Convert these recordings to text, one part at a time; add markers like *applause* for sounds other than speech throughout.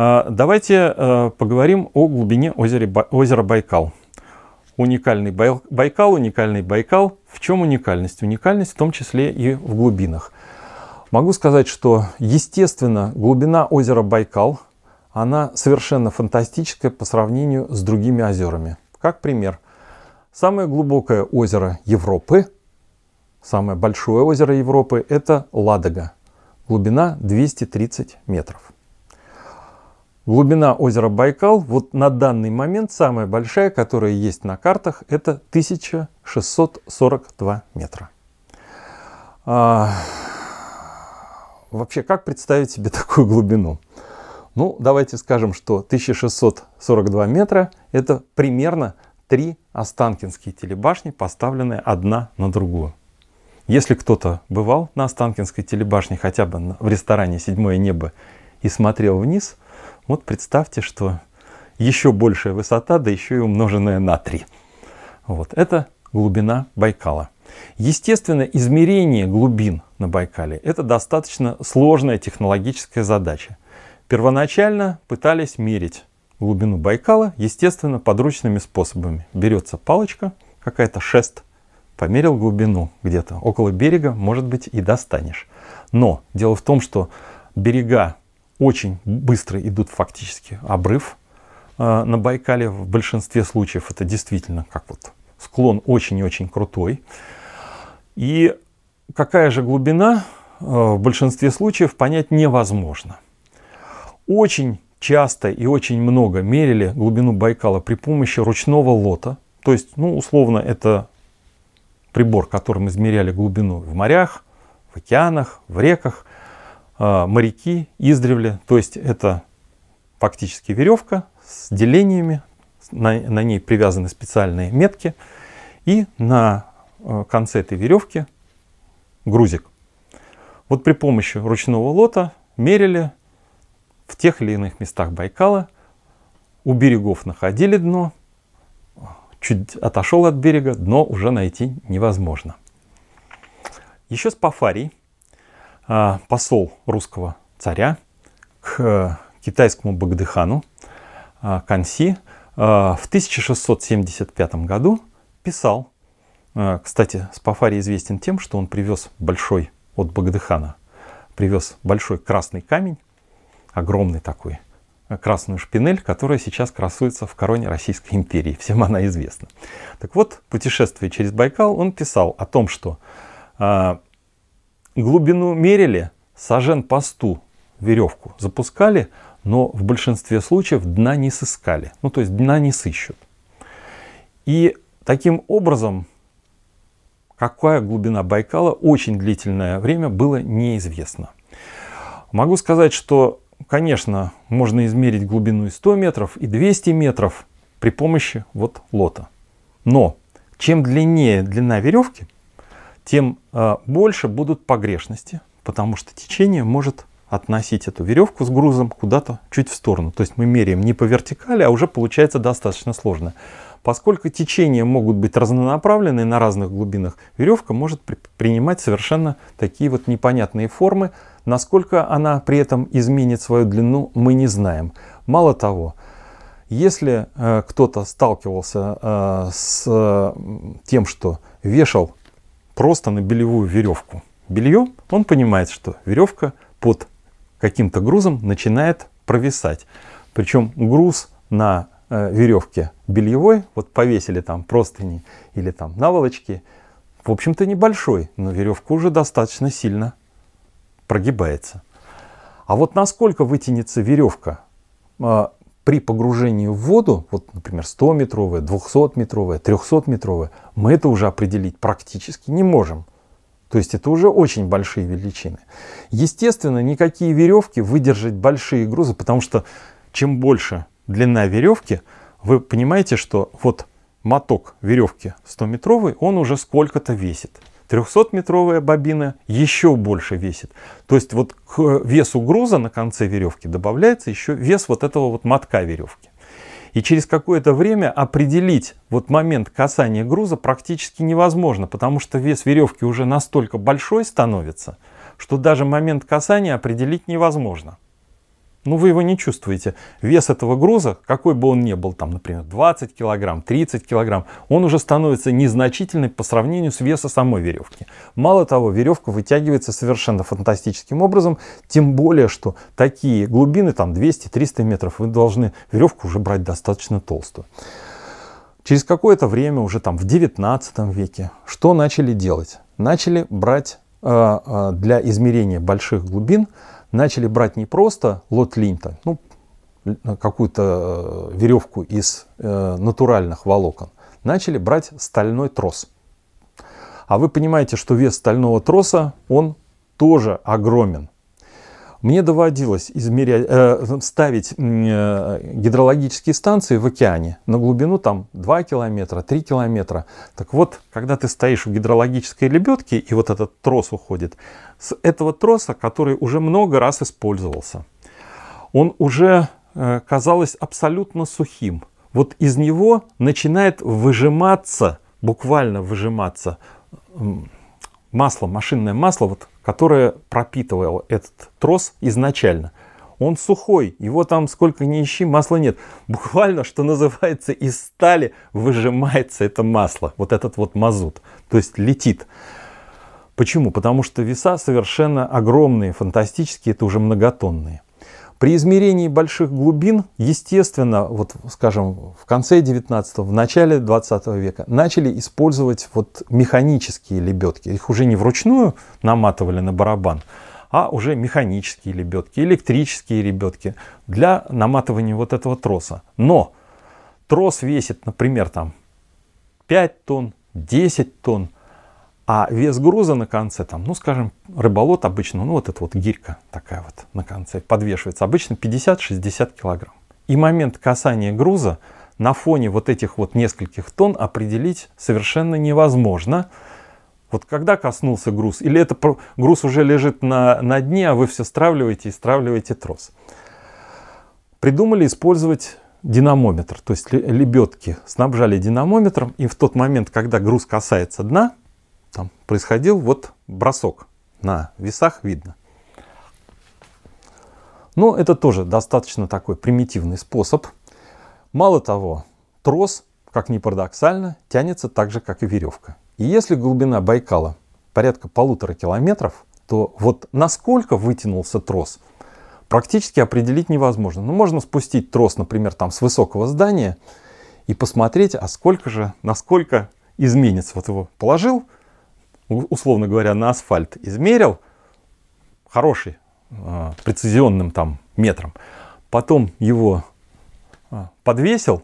А, давайте э, поговорим о глубине озера, Байкал. Уникальный Байкал, уникальный Байкал. В чем уникальность? Уникальность в том числе и в глубинах. Могу сказать, что, естественно, глубина озера Байкал, она совершенно фантастическая по сравнению с другими озерами. Как пример, самое глубокое озеро Европы, самое большое озеро Европы, это Ладога. Глубина 230 метров. Глубина озера Байкал, вот на данный момент самая большая, которая есть на картах, это 1642 метра. А, вообще, как представить себе *laughs* такую глубину? Ну, давайте скажем, что 1642 метра – это примерно три Останкинские телебашни, поставленные одна на другую. Если кто-то бывал на Останкинской телебашне, хотя бы в ресторане «Седьмое небо» и смотрел вниз, вот представьте, что еще большая высота, да еще и умноженная на 3. Вот, это глубина Байкала. Естественно, измерение глубин на Байкале – это достаточно сложная технологическая задача. Первоначально пытались мерить глубину Байкала, естественно, подручными способами. Берется палочка, какая-то шест, померил глубину где-то около берега, может быть, и достанешь. Но дело в том, что берега очень быстро идут фактически обрыв э, на Байкале. В большинстве случаев это действительно как вот склон очень и очень крутой. И какая же глубина э, в большинстве случаев понять невозможно. Очень часто и очень много мерили глубину Байкала при помощи ручного лота. То есть, ну, условно, это прибор, которым измеряли глубину в морях, в океанах, в реках. Э, моряки издревле. То есть это фактически веревка с делениями, на, на ней привязаны специальные метки. И на Э, конце этой веревки грузик. Вот при помощи ручного лота мерили в тех или иных местах Байкала, у берегов находили дно, чуть отошел от берега, дно уже найти невозможно. Еще Спафарий, э, посол русского царя к китайскому Багдыхану Канси, э, в 1675 году писал а, кстати, Спафари известен тем, что он привез большой от Багдыхана, привез большой красный камень, огромный такой, а, красную шпинель, которая сейчас красуется в короне Российской империи. Всем она известна. Так вот, путешествуя через Байкал, он писал о том, что э, глубину мерили, сажен посту веревку запускали, но в большинстве случаев дна не сыскали. Ну, то есть дна не сыщут. И таким образом Какая глубина Байкала очень длительное время было неизвестно. Могу сказать, что, конечно, можно измерить глубину и 100 метров, и 200 метров при помощи вот лота. Но чем длиннее длина веревки, тем э, больше будут погрешности, потому что течение может относить эту веревку с грузом куда-то чуть в сторону. То есть мы меряем не по вертикали, а уже получается достаточно сложно. Поскольку течения могут быть разнонаправленные на разных глубинах, веревка может при принимать совершенно такие вот непонятные формы. Насколько она при этом изменит свою длину, мы не знаем. Мало того, если э, кто-то сталкивался э, с э, тем, что вешал просто на белевую веревку белье, он понимает, что веревка под каким-то грузом начинает провисать. Причем груз на э, веревке бельевой, вот повесили там простыни или там наволочки, в общем-то небольшой, но веревка уже достаточно сильно прогибается. А вот насколько вытянется веревка э, при погружении в воду, вот, например, 100-метровая, 200-метровая, 300-метровая, мы это уже определить практически не можем. То есть это уже очень большие величины. Естественно, никакие веревки выдержать большие грузы, потому что чем больше длина веревки, вы понимаете, что вот моток веревки 100-метровый, он уже сколько-то весит. 300-метровая бобина еще больше весит. То есть вот к весу груза на конце веревки добавляется еще вес вот этого вот мотка веревки. И через какое-то время определить вот момент касания груза практически невозможно, потому что вес веревки уже настолько большой становится, что даже момент касания определить невозможно. Ну вы его не чувствуете. Вес этого груза, какой бы он ни был, там, например, 20 килограмм, 30 килограмм, он уже становится незначительный по сравнению с весом самой веревки. Мало того, веревка вытягивается совершенно фантастическим образом, тем более, что такие глубины, там 200-300 метров, вы должны веревку уже брать достаточно толстую. Через какое-то время, уже там в 19 веке, что начали делать? Начали брать э, э, для измерения больших глубин начали брать не просто лот линта, ну, какую-то э, веревку из э, натуральных волокон, начали брать стальной трос. А вы понимаете, что вес стального троса, он тоже огромен. Мне доводилось измерять, э, ставить э, гидрологические станции в океане на глубину там 2 километра, 3 километра. Так вот, когда ты стоишь в гидрологической лебедке и вот этот трос уходит, с этого троса, который уже много раз использовался, он уже э, казалось абсолютно сухим. Вот из него начинает выжиматься, буквально выжиматься масло, машинное масло, вот которое пропитывало этот трос изначально. Он сухой, его там сколько ни ищи, масла нет. Буквально, что называется, из стали выжимается это масло, вот этот вот мазут, то есть летит. Почему? Потому что веса совершенно огромные, фантастические, это уже многотонные. При измерении больших глубин, естественно, вот, скажем, в конце 19 в начале 20 века начали использовать вот механические лебедки. Их уже не вручную наматывали на барабан, а уже механические лебедки, электрические лебедки для наматывания вот этого троса. Но трос весит, например, там 5 тонн, 10 тонн, а вес груза на конце, там, ну, скажем, рыболот обычно, ну, вот эта вот гирька такая вот на конце подвешивается, обычно 50-60 килограмм. И момент касания груза на фоне вот этих вот нескольких тонн определить совершенно невозможно. Вот когда коснулся груз, или это груз уже лежит на, на дне, а вы все стравливаете и стравливаете трос. Придумали использовать динамометр, то есть лебедки снабжали динамометром, и в тот момент, когда груз касается дна, там происходил вот бросок. На весах видно. Но это тоже достаточно такой примитивный способ. Мало того, трос, как ни парадоксально, тянется так же, как и веревка. И если глубина Байкала порядка полутора километров, то вот насколько вытянулся трос, практически определить невозможно. Ну, можно спустить трос, например, там с высокого здания и посмотреть, а сколько же, насколько изменится. Вот его положил, условно говоря, на асфальт измерил, хороший, э, прецизионным там метром, потом его э, подвесил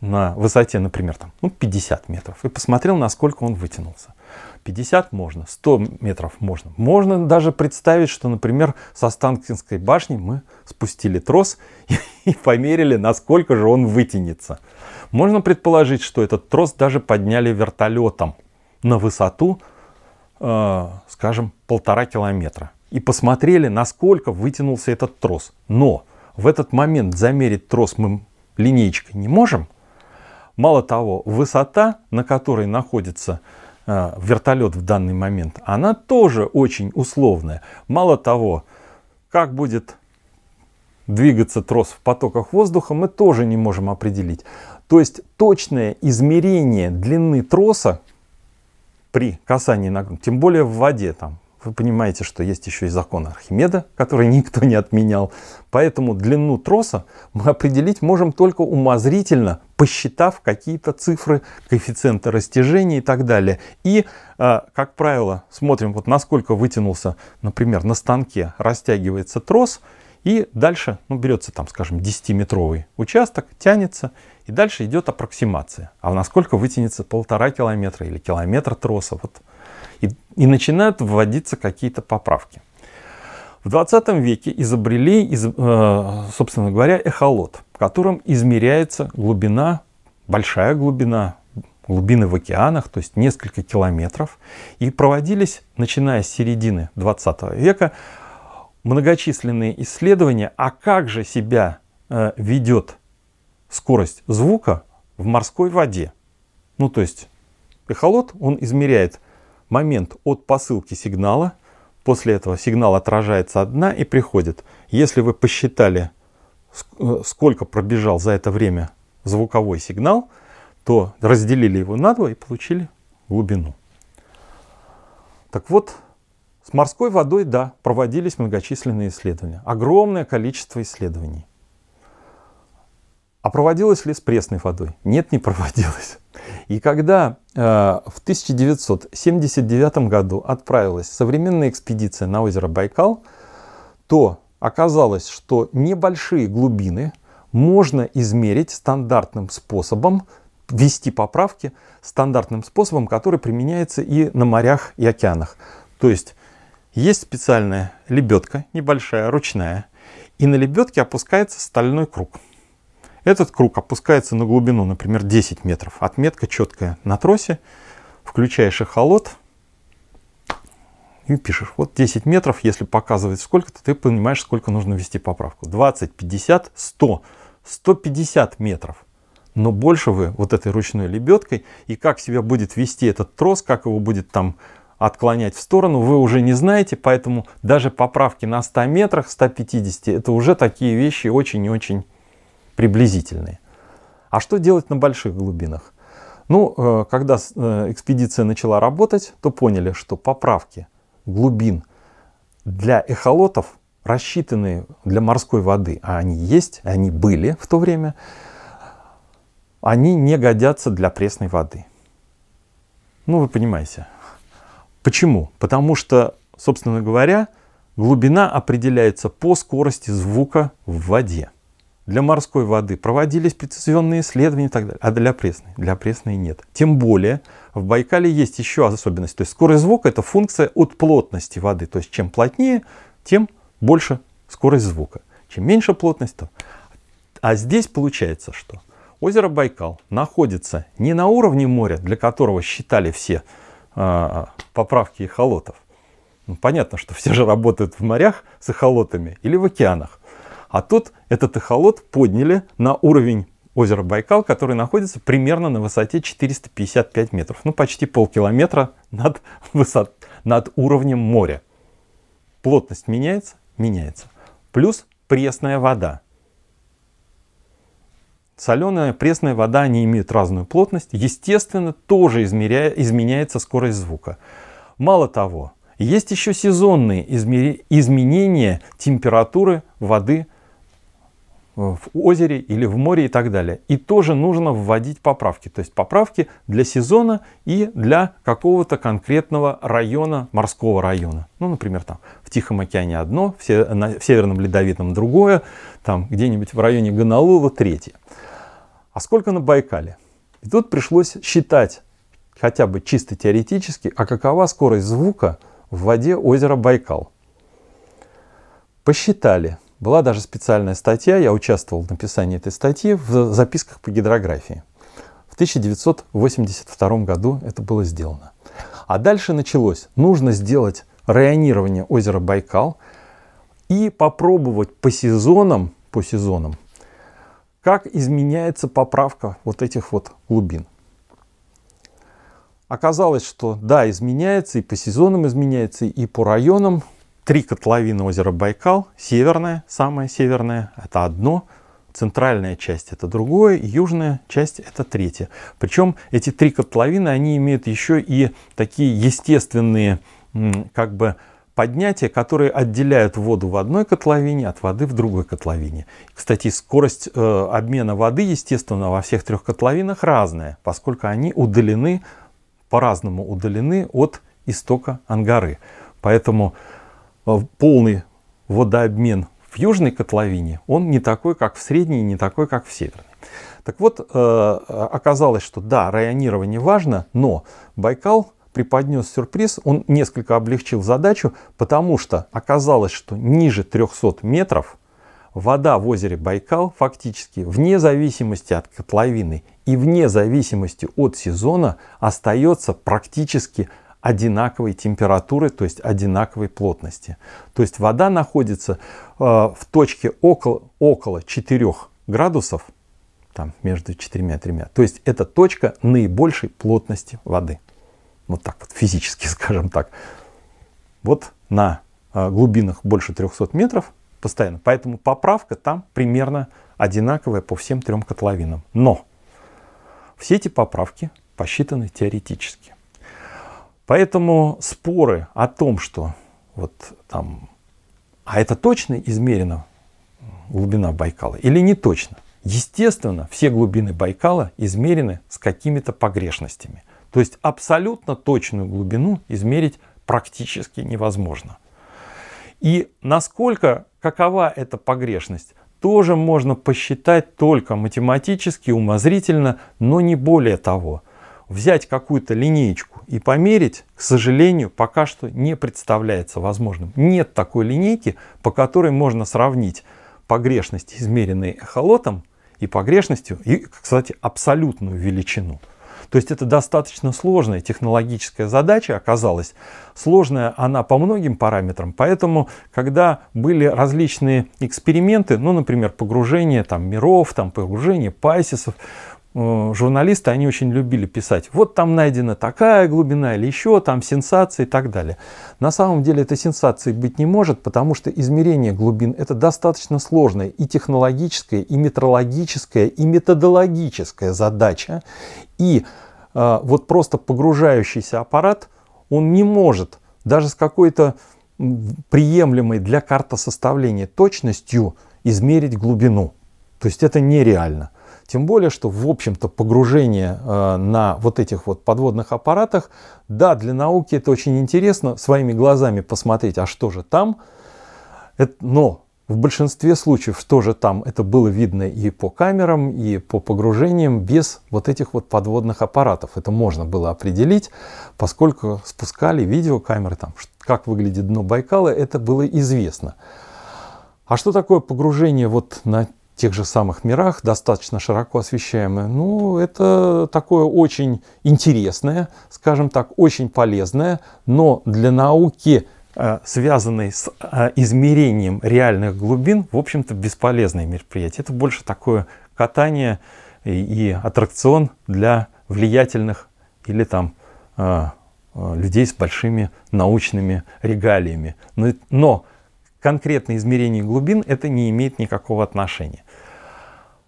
на высоте, например, там, ну, 50 метров и посмотрел, насколько он вытянулся. 50 можно, 100 метров можно. Можно даже представить, что, например, со Станкинской башни мы спустили трос *laughs* и, померили, насколько же он вытянется. Можно предположить, что этот трос даже подняли вертолетом на высоту скажем, полтора километра. И посмотрели, насколько вытянулся этот трос. Но в этот момент замерить трос мы линейкой не можем. Мало того, высота, на которой находится э, вертолет в данный момент, она тоже очень условная. Мало того, как будет двигаться трос в потоках воздуха, мы тоже не можем определить. То есть точное измерение длины троса, при касании на грунт, тем более в воде там. Вы понимаете, что есть еще и закон Архимеда, который *laughs* никто не отменял. Поэтому длину троса мы определить можем только умозрительно, посчитав какие-то цифры, коэффициенты растяжения и так далее. И, а, как правило, смотрим, вот насколько вытянулся, например, на станке растягивается трос, и дальше ну, берется там, скажем, 10-метровый участок, тянется, и дальше идет аппроксимация. А насколько вытянется полтора километра или километр троса. Вот. И, и начинают вводиться какие-то поправки. В 20 веке изобрели, из, э, собственно говоря, эхолот, которым измеряется глубина, большая глубина, глубины в океанах, то есть несколько километров. И проводились, начиная с середины 20 века, многочисленные исследования, а как же себя э, ведет скорость звука в морской воде. Ну, то есть эхолот, он измеряет момент от посылки сигнала, после этого сигнал отражается от дна и приходит. Если вы посчитали э, сколько пробежал за это время звуковой сигнал, то разделили его на два и получили глубину. Так вот, с морской водой, да, проводились многочисленные исследования. Огромное количество исследований. А проводилось ли с пресной водой? Нет, не проводилось. И когда э, в 1979 году отправилась современная экспедиция на озеро Байкал, то оказалось, что небольшие глубины можно измерить стандартным способом, ввести поправки стандартным способом, который применяется и на морях и океанах. То есть есть специальная лебедка, небольшая, ручная, и на лебедке опускается стальной круг. Этот круг опускается на глубину, например, 10 метров. Отметка четкая на тросе. Включаешь эхолот и пишешь. Вот 10 метров, если показывает сколько-то, ты понимаешь, сколько нужно ввести поправку. 20, 50, 100, 150 метров. Но больше вы вот этой ручной лебедкой и как себя будет вести этот трос, как его будет там отклонять в сторону, вы уже не знаете, поэтому даже поправки на 100 метрах, 150, это уже такие вещи очень и очень приблизительные. А что делать на больших глубинах? Ну, э, когда э, экспедиция начала работать, то поняли, что поправки глубин для эхолотов, рассчитанные для морской воды, а они есть, они были в то время, они не годятся для пресной воды. Ну, вы понимаете. Почему? Потому что, собственно говоря, глубина определяется по скорости звука в воде. Для морской воды проводились прецизионные исследования и так далее, а для пресной? Для пресной нет. Тем более в Байкале есть еще особенность. То есть скорость звука это функция от плотности воды. То есть чем плотнее, тем больше скорость звука. Чем меньше плотность, то... А здесь получается, что озеро Байкал находится не на уровне моря, для которого считали все поправки эхолотов. Ну, понятно, что все же работают в морях с эхолотами или в океанах. А тут этот эхолот подняли на уровень озера Байкал, который находится примерно на высоте 455 метров. Ну, почти полкилометра над, высот, над уровнем моря. Плотность меняется? Меняется. Плюс пресная вода. Соленая, пресная вода, они имеют разную плотность. Естественно, тоже измеряя, изменяется скорость звука. Мало того, есть еще сезонные изменения температуры воды в озере или в море и так далее. И тоже нужно вводить поправки. То есть поправки для сезона и для какого-то конкретного района, морского района. Ну, например, там в Тихом океане одно, в, Северном Ледовитом другое, там где-нибудь в районе Гонолулу третье а сколько на Байкале? И тут пришлось считать, хотя бы чисто теоретически, а какова скорость звука в воде озера Байкал. Посчитали. Была даже специальная статья, я участвовал в написании этой статьи в записках по гидрографии. В 1982 году это было сделано. А дальше началось. Нужно сделать районирование озера Байкал и попробовать по сезонам, по сезонам как изменяется поправка вот этих вот глубин. Оказалось, что да, изменяется и по сезонам изменяется, и по районам. Три котловины озера Байкал. Северная, самая северная, это одно. Центральная часть это другое, южная часть это третье. Причем эти три котловины, они имеют еще и такие естественные как бы поднятия, которые отделяют воду в одной котловине от воды в другой котловине. Кстати, скорость э, обмена воды, естественно, во всех трех котловинах разная, поскольку они удалены, по-разному удалены от истока Ангары. Поэтому э, полный водообмен в южной котловине, он не такой, как в средней, не такой, как в северной. Так вот, э, оказалось, что да, районирование важно, но Байкал преподнес сюрприз, он несколько облегчил задачу, потому что оказалось, что ниже 300 метров вода в озере Байкал фактически вне зависимости от котловины и вне зависимости от сезона остается практически одинаковой температуры, то есть одинаковой плотности. То есть вода находится э, в точке около, около 4 градусов, там между 4 и 3. То есть это точка наибольшей плотности воды вот так вот физически, *laughs* скажем так. Вот на а, глубинах больше 300 метров постоянно. Поэтому поправка там примерно одинаковая по всем трем котловинам. Но все эти поправки посчитаны теоретически. Поэтому споры о том, что вот там, а это точно измерено глубина Байкала или не точно? Естественно, все глубины Байкала измерены с какими-то погрешностями. То есть абсолютно точную глубину измерить практически невозможно. И насколько, какова эта погрешность, тоже можно посчитать только математически, умозрительно, но не более того. Взять какую-то линеечку и померить, к сожалению, пока что не представляется возможным. Нет такой линейки, по которой можно сравнить погрешность, измеренной эхолотом, и погрешностью, и, кстати, абсолютную величину. То есть это достаточно сложная технологическая задача оказалась. Сложная она по многим параметрам. Поэтому, когда были различные эксперименты, ну, например, погружение там, миров, там, погружение пайсисов, журналисты, они очень любили писать, вот там найдена такая глубина или еще там сенсации и так далее. На самом деле это сенсации быть не может, потому что измерение глубин это достаточно сложная и технологическая, и метрологическая, и методологическая задача. И э, вот просто погружающийся аппарат, он не может даже с какой-то приемлемой для картосоставления точностью измерить глубину. То есть это нереально. Тем более, что, в общем-то, погружение э, на вот этих вот подводных аппаратах, да, для науки это очень интересно, своими глазами посмотреть, а что же там. Но в большинстве случаев тоже там это было видно и по камерам, и по погружениям без вот этих вот подводных аппаратов. Это можно было определить, поскольку спускали видеокамеры, там, как выглядит дно Байкала, это было известно. А что такое погружение вот на тех же самых мирах, достаточно широко освещаемое, ну, это такое очень интересное, скажем так, очень полезное, но для науки, э, связанной с э, измерением реальных глубин, в общем-то, бесполезное мероприятие. Это больше такое катание и аттракцион для влиятельных или там э, людей с большими научными регалиями. Но, но конкретное измерение глубин это не имеет никакого отношения.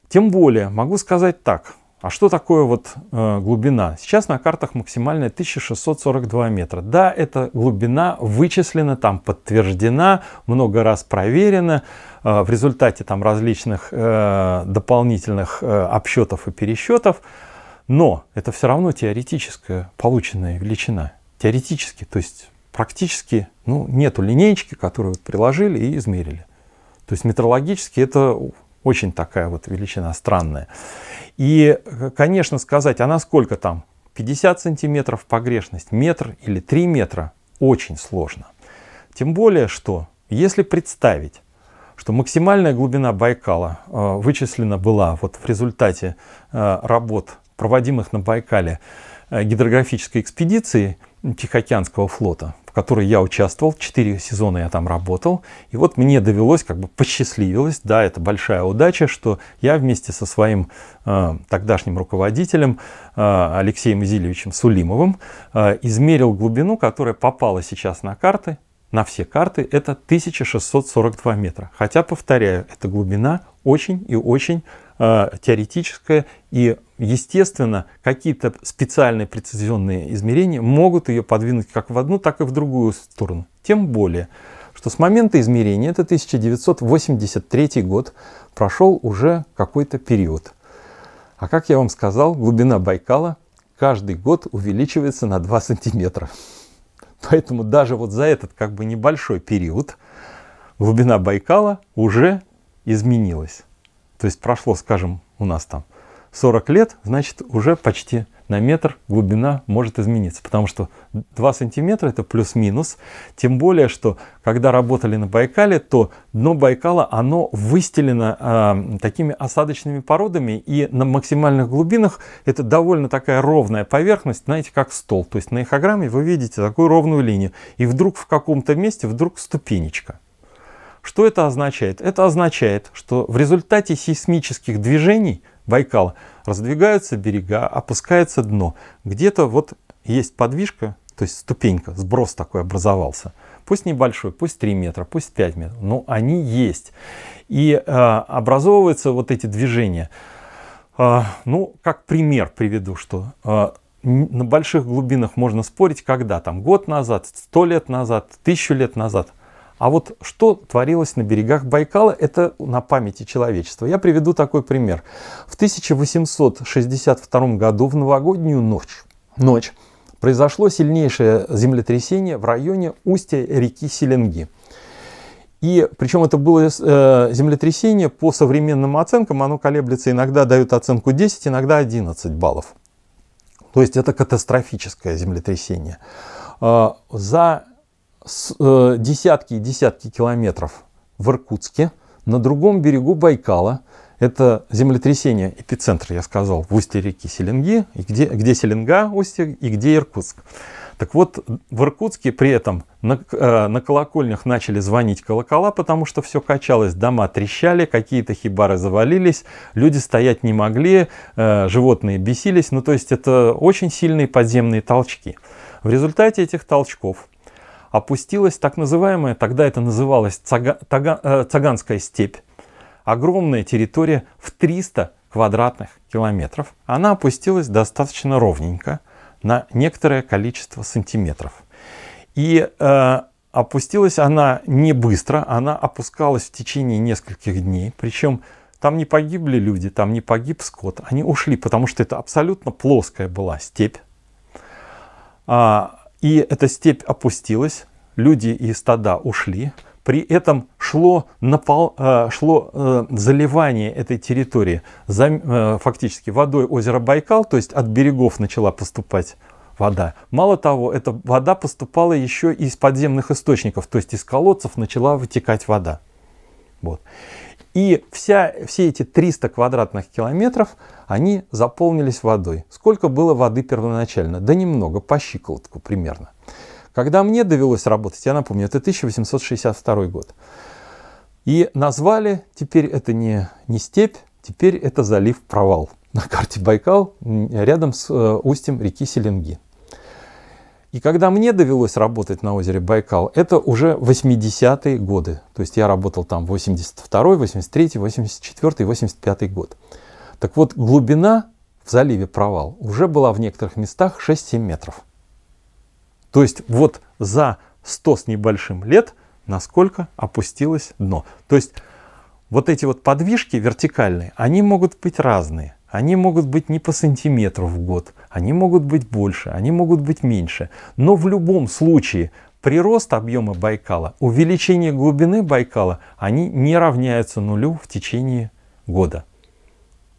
Тем более, могу сказать так, а что такое вот э, глубина? Сейчас на картах максимальная 1642 метра. Да, эта глубина вычислена, там подтверждена, много раз проверена э, в результате там различных э, дополнительных э, обсчетов и пересчетов. Но это все равно теоретическая полученная величина. Теоретически, то есть практически ну, нету линейки, которую приложили и измерили. То есть метрологически это очень такая вот величина странная. И, конечно, сказать, а насколько там 50 сантиметров погрешность, метр или 3 метра, очень сложно. Тем более, что если представить, что максимальная глубина Байкала э, вычислена была вот в результате э, работ, проводимых на Байкале э, гидрографической экспедиции Тихоокеанского флота, в которой я участвовал. Четыре сезона я там работал. И вот мне довелось, как бы посчастливилось, да, это большая удача, что я вместе со своим э, тогдашним руководителем э, Алексеем Изильевичем Сулимовым э, измерил глубину, которая попала сейчас на карты, на все карты, это 1642 метра. Хотя, повторяю, эта глубина очень и очень теоретическая и естественно, какие-то специальные прецизионные измерения могут ее подвинуть как в одну, так и в другую сторону. Тем более, что с момента измерения, это 1983 год, прошел уже какой-то период. А как я вам сказал, глубина Байкала каждый год увеличивается на 2 сантиметра. Поэтому даже вот за этот как бы небольшой период глубина Байкала уже изменилась. То есть прошло, скажем, у нас там 40 лет, значит, уже почти на метр глубина может измениться. Потому что 2 сантиметра это плюс-минус. Тем более, что когда работали на Байкале, то дно Байкала, оно выстелено э, такими осадочными породами. И на максимальных глубинах это довольно такая ровная поверхность, знаете, как стол. То есть на эхограмме вы видите такую ровную линию. И вдруг в каком-то месте вдруг ступенечка. Что это означает? Это означает, что в результате сейсмических движений Байкала, раздвигаются берега, опускается дно. Где-то вот есть подвижка, то есть ступенька, сброс такой образовался. Пусть небольшой, пусть 3 метра, пусть 5 метров, но они есть. И э, образовываются вот эти движения. Э, ну, как пример приведу, что э, на больших глубинах можно спорить, когда там год назад, сто лет назад, тысячу лет назад. А вот что творилось на берегах Байкала, это на памяти человечества. Я приведу такой пример. В 1862 году в новогоднюю ночь, ночь произошло сильнейшее землетрясение в районе устья реки Селенги. И причем это было э, землетрясение по современным оценкам, оно колеблется, иногда дают оценку 10, иногда 11 баллов. То есть это катастрофическое землетрясение. Э, за э, десятки и десятки километров в Иркутске, на другом берегу Байкала – это землетрясение, эпицентр, я сказал, в устье реки Селенги, и где, где Селенга устье и где Иркутск. Так вот, в Иркутске при этом на, э, на колокольнях начали звонить колокола, потому что все качалось, дома трещали, какие-то хибары завалились, люди стоять не могли, э, животные бесились. Ну, то есть это очень сильные подземные толчки. В результате этих толчков опустилась так называемая, тогда это называлось цага, тага, э, Цаганская степь, огромная территория в 300 квадратных километров. Она опустилась достаточно ровненько на некоторое количество сантиметров. И э, опустилась она не быстро, она опускалась в течение нескольких дней. Причем там не погибли люди, там не погиб скот. Они ушли, потому что это абсолютно плоская была степь. А, и эта степь опустилась, люди и стада ушли. При этом шло, напол, э, шло э, заливание этой территории э, фактически водой озера Байкал, то есть от берегов начала поступать вода. Мало того, эта вода поступала еще из подземных источников, то есть из колодцев начала вытекать вода. Вот. И вся, все эти 300 квадратных километров, они заполнились водой. Сколько было воды первоначально? Да немного, по щиколотку примерно. Когда мне довелось работать, я напомню, это 1862 год. И назвали, теперь это не, не степь, теперь это залив Провал на карте Байкал рядом с э, устьем реки Селенги. И когда мне довелось работать на озере Байкал, это уже 80-е годы. То есть я работал там 82 83 84 85 год. Так вот, глубина в заливе Провал уже была в некоторых местах 6-7 метров. То есть вот за 100 с небольшим лет насколько опустилось дно. То есть вот эти вот подвижки вертикальные, они могут быть разные. Они могут быть не по сантиметру в год, они могут быть больше, они могут быть меньше. Но в любом случае прирост объема Байкала, увеличение глубины Байкала, они не равняются нулю в течение года.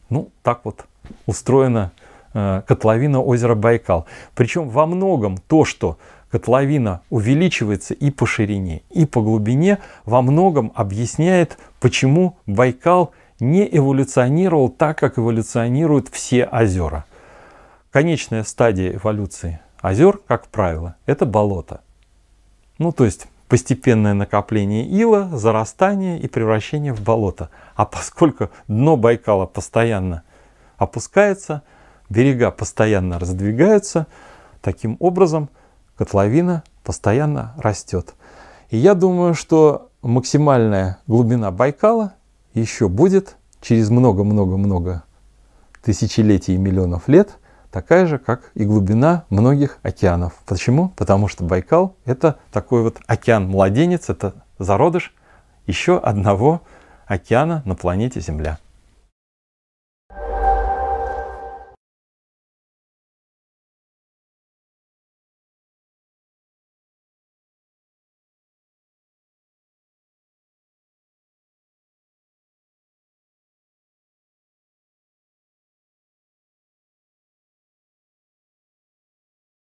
Ну, так вот устроена Э, котловина озера Байкал. Причем во многом то, что котловина увеличивается и по ширине, и по глубине, во многом объясняет, почему Байкал не эволюционировал так, как эволюционируют все озера. Конечная стадия эволюции озер, как правило, это болото. Ну, то есть постепенное накопление ила, зарастание и превращение в болото. А поскольку дно Байкала постоянно опускается, берега постоянно раздвигаются, таким образом котловина постоянно растет. И я думаю, что максимальная глубина Байкала еще будет через много-много-много тысячелетий и миллионов лет такая же, как и глубина многих океанов. Почему? Потому что Байкал это такой вот океан-младенец, это зародыш еще одного океана на планете Земля.